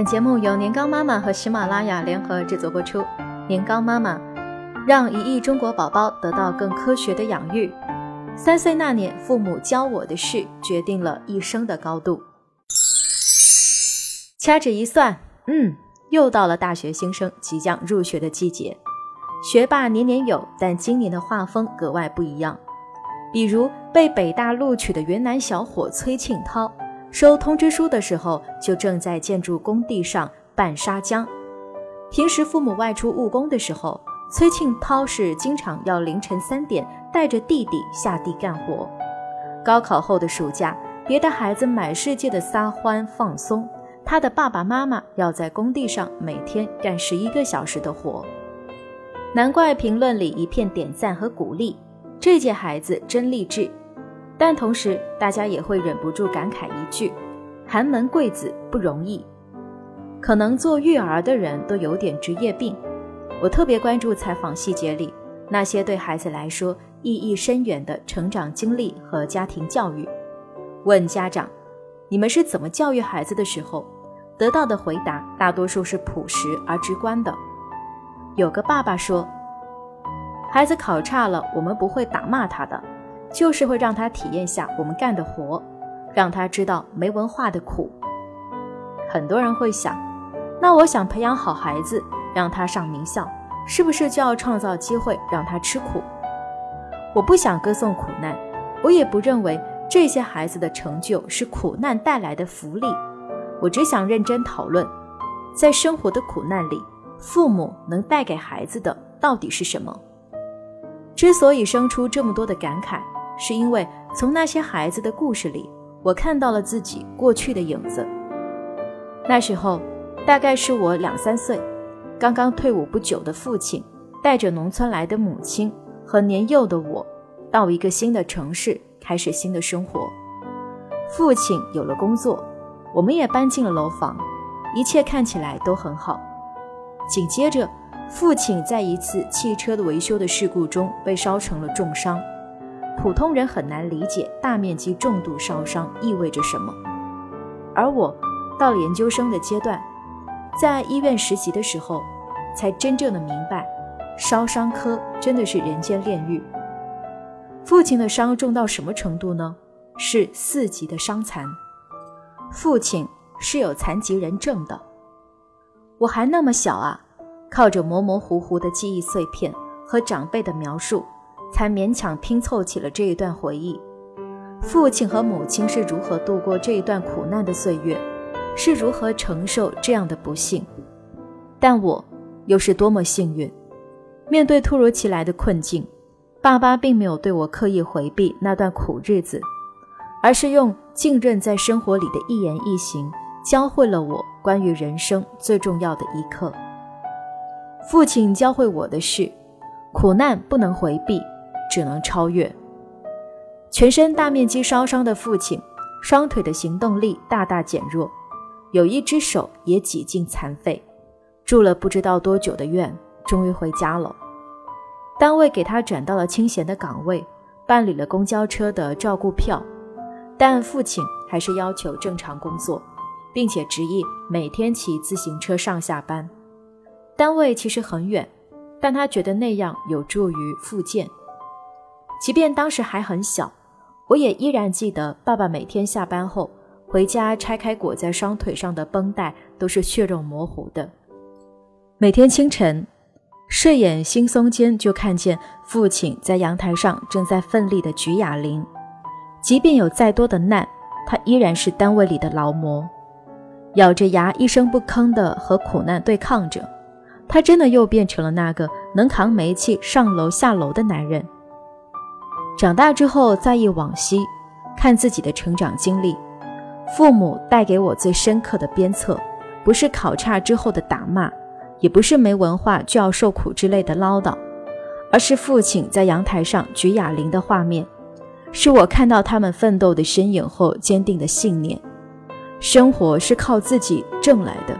本节目由年糕妈妈和喜马拉雅联合制作播出。年糕妈妈让一亿中国宝宝得到更科学的养育。三岁那年，父母教我的事，决定了一生的高度。掐指一算，嗯，又到了大学新生即将入学的季节。学霸年年有，但今年的画风格外不一样。比如被北大录取的云南小伙崔庆涛。收通知书的时候，就正在建筑工地上拌砂浆。平时父母外出务工的时候，崔庆涛是经常要凌晨三点带着弟弟下地干活。高考后的暑假，别的孩子满世界的撒欢放松，他的爸爸妈妈要在工地上每天干十一个小时的活。难怪评论里一片点赞和鼓励，这届孩子真励志。但同时，大家也会忍不住感慨一句：“寒门贵子不容易。”可能做育儿的人都有点职业病。我特别关注采访细节里那些对孩子来说意义深远的成长经历和家庭教育。问家长：“你们是怎么教育孩子的时候？”得到的回答大多数是朴实而直观的。有个爸爸说：“孩子考差了，我们不会打骂他的。”就是会让他体验下我们干的活，让他知道没文化的苦。很多人会想，那我想培养好孩子，让他上名校，是不是就要创造机会让他吃苦？我不想歌颂苦难，我也不认为这些孩子的成就是苦难带来的福利。我只想认真讨论，在生活的苦难里，父母能带给孩子的到底是什么？之所以生出这么多的感慨。是因为从那些孩子的故事里，我看到了自己过去的影子。那时候，大概是我两三岁，刚刚退伍不久的父亲，带着农村来的母亲和年幼的我，到一个新的城市开始新的生活。父亲有了工作，我们也搬进了楼房，一切看起来都很好。紧接着，父亲在一次汽车的维修的事故中被烧成了重伤。普通人很难理解大面积重度烧伤意味着什么，而我到了研究生的阶段，在医院实习的时候，才真正的明白，烧伤科真的是人间炼狱。父亲的伤重到什么程度呢？是四级的伤残，父亲是有残疾人证的。我还那么小啊，靠着模模糊糊的记忆碎片和长辈的描述。才勉强拼凑起了这一段回忆。父亲和母亲是如何度过这一段苦难的岁月，是如何承受这样的不幸？但我又是多么幸运！面对突如其来的困境，爸爸并没有对我刻意回避那段苦日子，而是用浸润在生活里的一言一行，教会了我关于人生最重要的一课。父亲教会我的是：苦难不能回避。只能超越。全身大面积烧伤的父亲，双腿的行动力大大减弱，有一只手也几近残废，住了不知道多久的院，终于回家了。单位给他转到了清闲的岗位，办理了公交车的照顾票，但父亲还是要求正常工作，并且执意每天骑自行车上下班。单位其实很远，但他觉得那样有助于复健。即便当时还很小，我也依然记得，爸爸每天下班后回家拆开裹在双腿上的绷带，都是血肉模糊的。每天清晨，睡眼惺忪间就看见父亲在阳台上正在奋力的举哑铃。即便有再多的难，他依然是单位里的劳模，咬着牙一声不吭的和苦难对抗着。他真的又变成了那个能扛煤气上楼下楼的男人。长大之后，在忆往昔，看自己的成长经历，父母带给我最深刻的鞭策，不是考差之后的打骂，也不是没文化就要受苦之类的唠叨，而是父亲在阳台上举哑铃的画面，是我看到他们奋斗的身影后坚定的信念：生活是靠自己挣来的。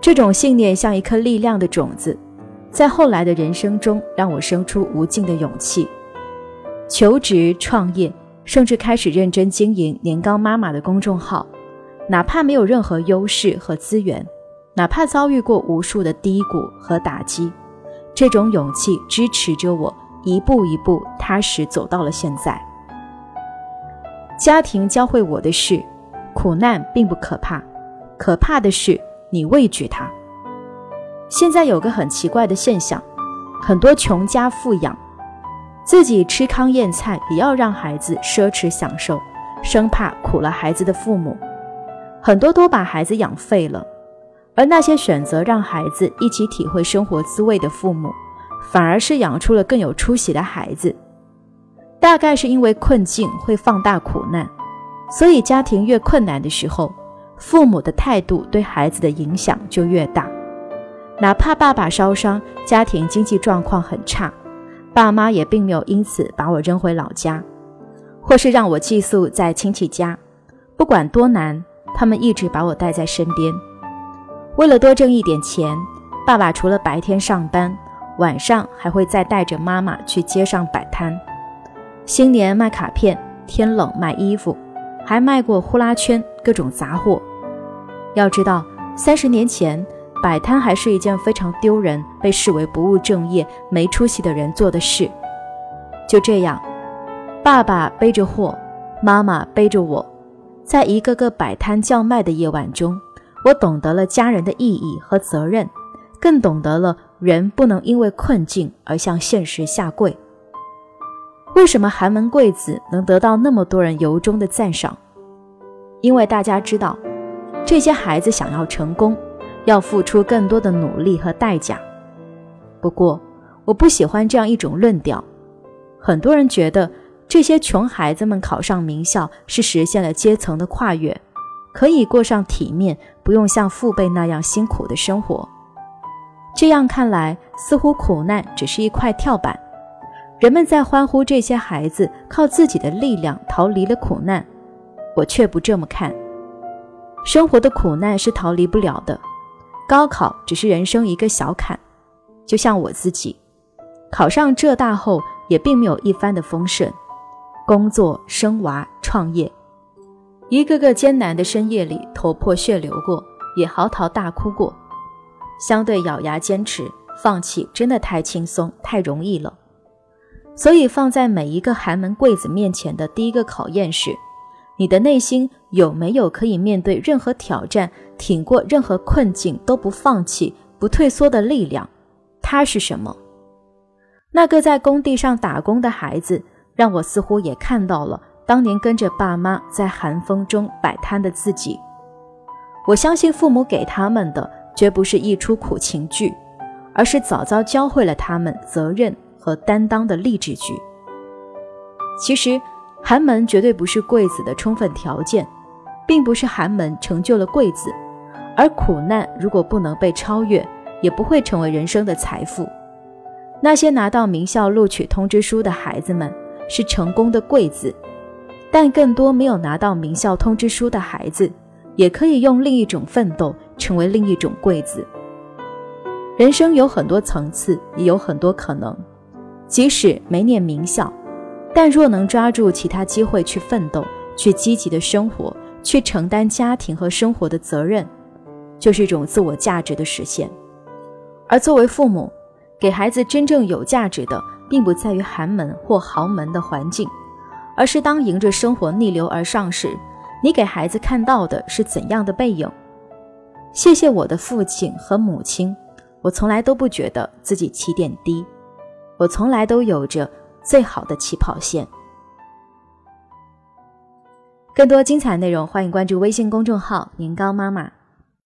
这种信念像一颗力量的种子，在后来的人生中让我生出无尽的勇气。求职、创业，甚至开始认真经营年糕妈妈的公众号，哪怕没有任何优势和资源，哪怕遭遇过无数的低谷和打击，这种勇气支持着我一步一步踏实走到了现在。家庭教会我的是，苦难并不可怕，可怕的是你畏惧它。现在有个很奇怪的现象，很多穷家富养，自己吃糠咽菜也要让孩子奢侈享受，生怕苦了孩子的父母。很多都把孩子养废了，而那些选择让孩子一起体会生活滋味的父母，反而是养出了更有出息的孩子。大概是因为困境会放大苦难，所以家庭越困难的时候，父母的态度对孩子的影响就越大。哪怕爸爸烧伤，家庭经济状况很差，爸妈也并没有因此把我扔回老家，或是让我寄宿在亲戚家。不管多难。他们一直把我带在身边，为了多挣一点钱，爸爸除了白天上班，晚上还会再带着妈妈去街上摆摊。新年卖卡片，天冷卖衣服，还卖过呼啦圈，各种杂货。要知道，三十年前摆摊还是一件非常丢人、被视为不务正业、没出息的人做的事。就这样，爸爸背着货，妈妈背着我。在一个个摆摊叫卖的夜晚中，我懂得了家人的意义和责任，更懂得了人不能因为困境而向现实下跪。为什么寒门贵子能得到那么多人由衷的赞赏？因为大家知道，这些孩子想要成功，要付出更多的努力和代价。不过，我不喜欢这样一种论调。很多人觉得。这些穷孩子们考上名校，是实现了阶层的跨越，可以过上体面、不用像父辈那样辛苦的生活。这样看来，似乎苦难只是一块跳板，人们在欢呼这些孩子靠自己的力量逃离了苦难。我却不这么看，生活的苦难是逃离不了的，高考只是人生一个小坎。就像我自己，考上浙大后，也并没有一帆的风顺。工作、生娃、创业，一个个艰难的深夜里，头破血流过，也嚎啕大哭过。相对咬牙坚持，放弃真的太轻松、太容易了。所以，放在每一个寒门贵子面前的第一个考验是：你的内心有没有可以面对任何挑战、挺过任何困境都不放弃、不退缩的力量？它是什么？那个在工地上打工的孩子。让我似乎也看到了当年跟着爸妈在寒风中摆摊的自己。我相信父母给他们的绝不是一出苦情剧，而是早早教会了他们责任和担当的励志剧。其实，寒门绝对不是贵子的充分条件，并不是寒门成就了贵子，而苦难如果不能被超越，也不会成为人生的财富。那些拿到名校录取通知书的孩子们。是成功的贵子，但更多没有拿到名校通知书的孩子，也可以用另一种奋斗成为另一种贵子。人生有很多层次，也有很多可能。即使没念名校，但若能抓住其他机会去奋斗，去积极的生活，去承担家庭和生活的责任，就是一种自我价值的实现。而作为父母，给孩子真正有价值的。并不在于寒门或豪门的环境，而是当迎着生活逆流而上时，你给孩子看到的是怎样的背影？谢谢我的父亲和母亲，我从来都不觉得自己起点低，我从来都有着最好的起跑线。更多精彩内容，欢迎关注微信公众号“年糕妈妈”。